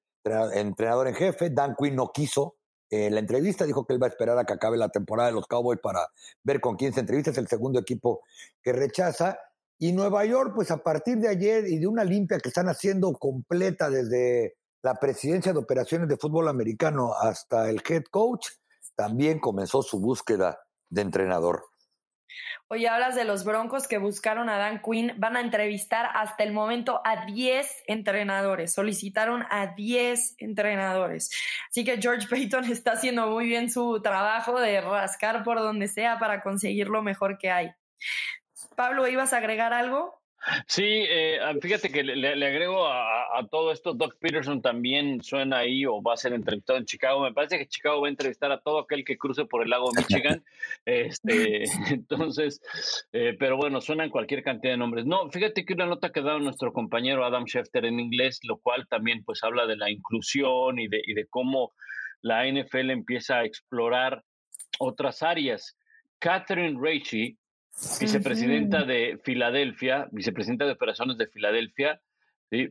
entrenador en jefe. Dan Quinn no quiso eh, la entrevista, dijo que él va a esperar a que acabe la temporada de los Cowboys para ver con quién se entrevista. Es el segundo equipo que rechaza. Y Nueva York, pues a partir de ayer y de una limpia que están haciendo completa desde la presidencia de operaciones de fútbol americano hasta el head coach, también comenzó su búsqueda de entrenador. Oye, hablas de los Broncos que buscaron a Dan Quinn. Van a entrevistar hasta el momento a 10 entrenadores. Solicitaron a 10 entrenadores. Así que George [laughs] Payton está haciendo muy bien su trabajo de rascar por donde sea para conseguir lo mejor que hay. Pablo, ¿ibas a agregar algo? Sí, eh, ah, fíjate que le, agrego a, todo esto, Doc Peterson también suena ahí o va a ser entrevistado en Chicago. Me parece que Chicago va a entrevistar a todo aquel que cruce por el lago Michigan. [laughs] este, [laughs] entonces, eh, pero bueno, suenan cualquier cantidad de nombres. No, fíjate que una nota que ha dado nuestro compañero Adam Schefter en inglés, lo cual también pues habla de la inclusión y de, y de cómo la NFL empieza a explorar otras áreas. Catherine Raichi, vicepresidenta de Filadelfia, vicepresidenta de operaciones de Filadelfia,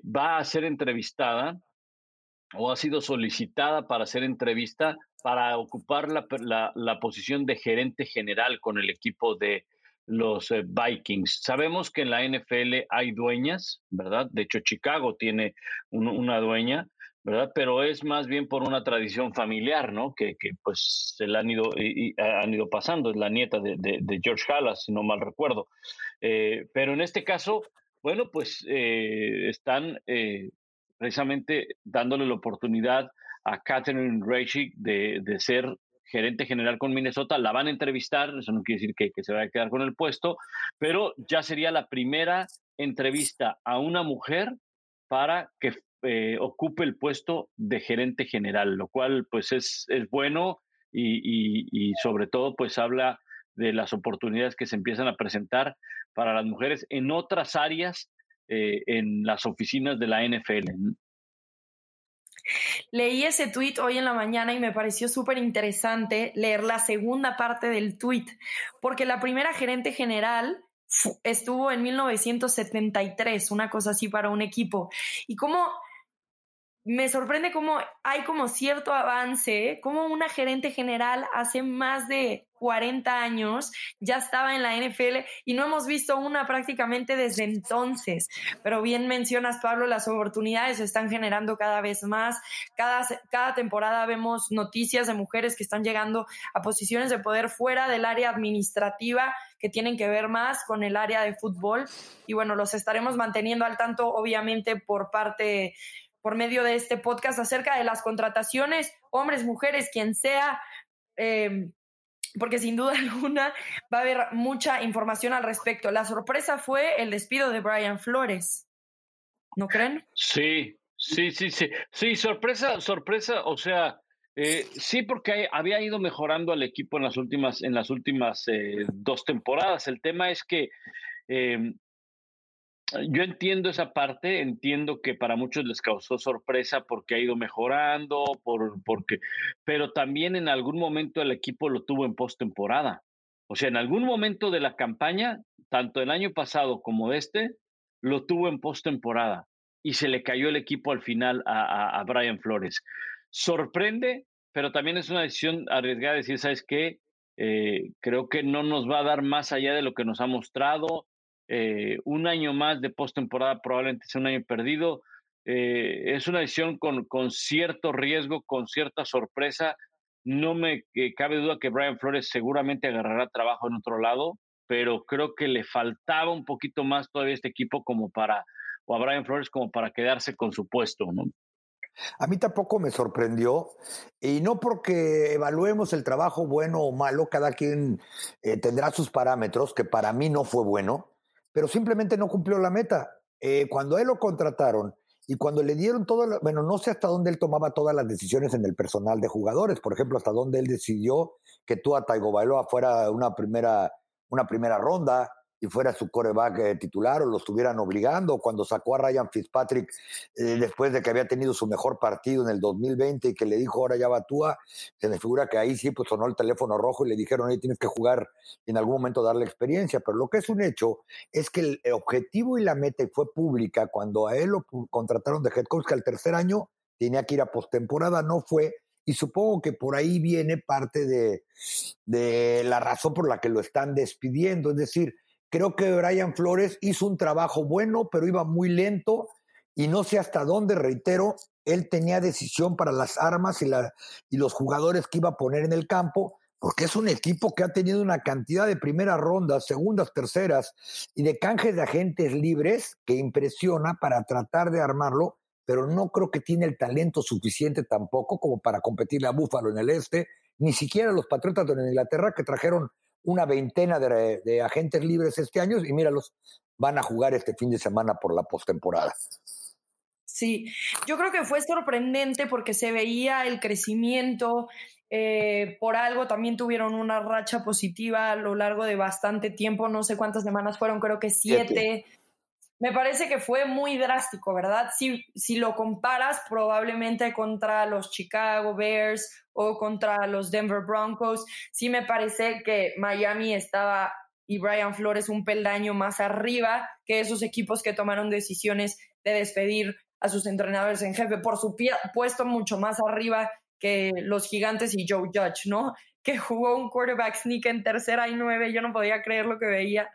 va a ser entrevistada o ha sido solicitada para ser entrevista para ocupar la, la, posición de gerente general con el equipo de los eh, Vikings. Sabemos que en la NFL hay dueñas, ¿verdad? De hecho, Chicago tiene una dueña, ¿verdad? Pero es más bien por una tradición familiar, ¿no? Que, que pues se la han ido, han ido pasando, es la nieta de, de, George Halas, si no mal recuerdo. Eh, pero en este caso, bueno, pues eh, están eh, precisamente dándole la oportunidad a Catherine Reichig de, de, ser gerente general con Minnesota, la van a entrevistar, eso no quiere decir que, que se vaya a quedar con el puesto, pero ya sería la primera entrevista a una mujer para que eh, ocupe el puesto de gerente general, lo cual pues es, es bueno y, sobre todo pues habla de las oportunidades que se empiezan a presentar para las mujeres en otras áreas eh, en las oficinas de la NFL. Leí ese tweet hoy en la mañana y me pareció súper interesante leer la segunda parte del tweet, porque la primera gerente general estuvo en 1973, una cosa así para un equipo. Y cómo me sorprende cómo hay como cierto avance, como una gerente general hace más de 40 años ya estaba en la NFL y no hemos visto una prácticamente desde entonces. Pero bien mencionas, Pablo, las oportunidades se están generando cada vez más. Cada, cada temporada vemos noticias de mujeres que están llegando a posiciones de poder fuera del área administrativa que tienen que ver más con el área de fútbol. Y bueno, los estaremos manteniendo al tanto, obviamente, por parte por medio de este podcast acerca de las contrataciones, hombres, mujeres, quien sea, em, porque sin duda [laughs] alguna va a haber mucha información al respecto. La sorpresa fue el despido de Brian Flores, ¿no creen? Sí, sí, sí, sí. Sí, sorpresa, sorpresa, o sea, eh, sí, porque había ido mejorando al equipo en las últimas, en las últimas eh, dos temporadas. El tema es que em, yo entiendo esa parte, entiendo que para muchos les causó sorpresa porque ha ido mejorando, por, porque, pero también en algún momento el equipo lo tuvo en postemporada. O sea, en algún momento de la campaña, tanto el año pasado como este, lo tuvo en postemporada y se le cayó el equipo al final a, Brian Flores. Sorprende, pero también es una decisión arriesgada decir, ¿sabes qué? Eh, creo que no nos va a dar más allá de lo que nos ha mostrado eh, un año más de postemporada probablemente sea un año perdido. Eh, es una decisión con, con, cierto riesgo, con cierta sorpresa. No me eh, cabe duda que Brian Flores seguramente agarrará trabajo en otro lado, pero creo que le faltaba un poquito más todavía este equipo como para, o a Brian Flores como para quedarse con su puesto, ¿no? A mí tampoco me sorprendió, y no porque evaluemos el trabajo bueno o malo, cada quien tendrá sus parámetros, que para mí no fue bueno, pero simplemente no cumplió la meta. eh, cuando él lo contrataron y cuando le dieron todo, bueno, no sé hasta dónde él tomaba todas las decisiones en el personal de jugadores, por ejemplo, hasta dónde él decidió que tú a Taigo Bailoa fuera una primera, una primera ronda, y fuera su coreback eh, titular o lo estuvieran obligando. Cuando sacó a Ryan Fitzpatrick eh, después de que había tenido su mejor partido en el 2020 y que le dijo ahora ya Batúa, se me figura que ahí sí pues sonó el teléfono rojo y le dijeron ahí tienes que jugar y en algún momento darle experiencia. Pero lo que es un hecho es que el objetivo y la meta fue pública cuando a él lo contrataron de head coach que al tercer año tenía que ir a postemporada, no fue y supongo que por ahí viene parte de, de, la razón por la que lo están despidiendo. Es decir, Creo que Brian Flores hizo un trabajo bueno, pero iba muy lento y no sé hasta dónde, reitero, él tenía decisión para las armas y, los jugadores que iba a poner en el campo, porque es un equipo que ha tenido una cantidad de primeras rondas, segundas, terceras y de canjes de agentes libres que impresiona para tratar de armarlo, pero no creo que tiene el talento suficiente tampoco como para competirle a Búfalo en el este, ni siquiera los Patriotas de Inglaterra que trajeron una veintena de, agentes libres este año y míralos, van a jugar este fin de semana por la postemporada. Sí, yo creo que fue sorprendente porque se veía el crecimiento, eh, por algo también tuvieron una racha positiva a lo largo de bastante tiempo, no sé cuántas semanas fueron, creo que siete me parece que fue muy drástico, ¿verdad? Si, si lo comparas probablemente contra los Chicago Bears o contra los Denver Broncos, sí me parece que Miami estaba y Brian Flores un peldaño más arriba que esos equipos que tomaron decisiones de despedir a sus entrenadores en jefe, por supuesto mucho más arriba que los gigantes y Joe Judge, ¿no? Que jugó un quarterback sneak en tercera y nueve, yo no podía creer lo que veía.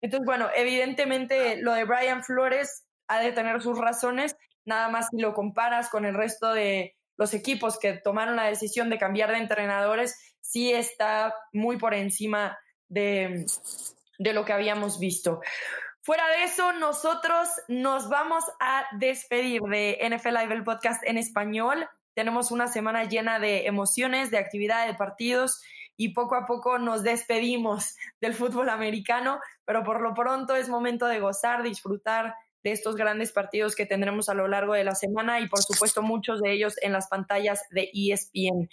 Entonces, bueno, evidentemente lo de Brian Flores ha de tener sus razones, nada más si lo comparas con el resto de los equipos que tomaron la decisión de cambiar de entrenadores, sí está muy por encima de, de lo que habíamos visto. Fuera de eso, nosotros nos vamos a despedir de NFL Live, el podcast en español. Tenemos una semana llena de emociones, de actividad, de partidos y poco a poco nos despedimos [laughs] del fútbol americano, pero por lo pronto es momento de gozar, disfrutar de estos grandes partidos que tendremos a lo largo de la semana y por supuesto muchos de ellos en las pantallas de ESPN.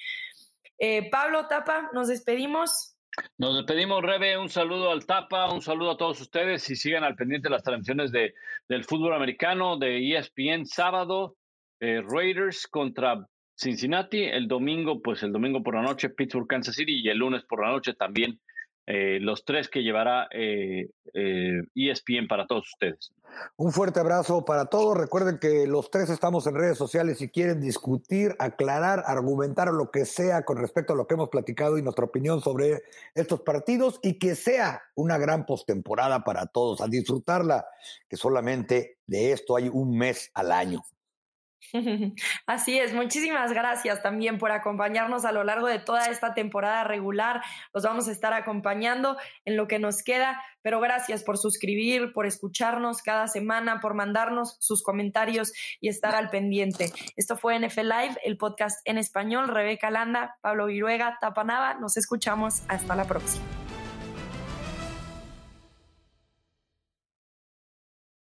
Eh, Pablo Tapa, nos despedimos. Nos despedimos, Rebe. Un saludo al Tapa, un saludo a todos ustedes y sigan al pendiente las transmisiones de, del fútbol americano de ESPN sábado. Eh, Raiders contra Cincinnati, el domingo, pues el domingo por la noche Pittsburgh, Kansas City y el lunes por la noche también eh, los tres que llevará eh, eh, ESPN para todos ustedes. Un fuerte abrazo para todos. Recuerden que los tres estamos en redes sociales si quieren discutir, aclarar, argumentar lo que sea con respecto a lo que hemos platicado y nuestra opinión sobre estos partidos y que sea una gran postemporada para todos, a disfrutarla, que solamente de esto hay un mes al año. [laughs] Así es, muchísimas gracias también por acompañarnos a lo largo de toda esta temporada regular. Los vamos a estar acompañando en lo que nos queda, pero gracias por suscribir, por escucharnos cada semana, por mandarnos sus comentarios y estar al pendiente. Esto fue NFL Live, el podcast en español. Rebeca Landa, Pablo Viruega, Tapanava. Nos escuchamos. Hasta la próxima.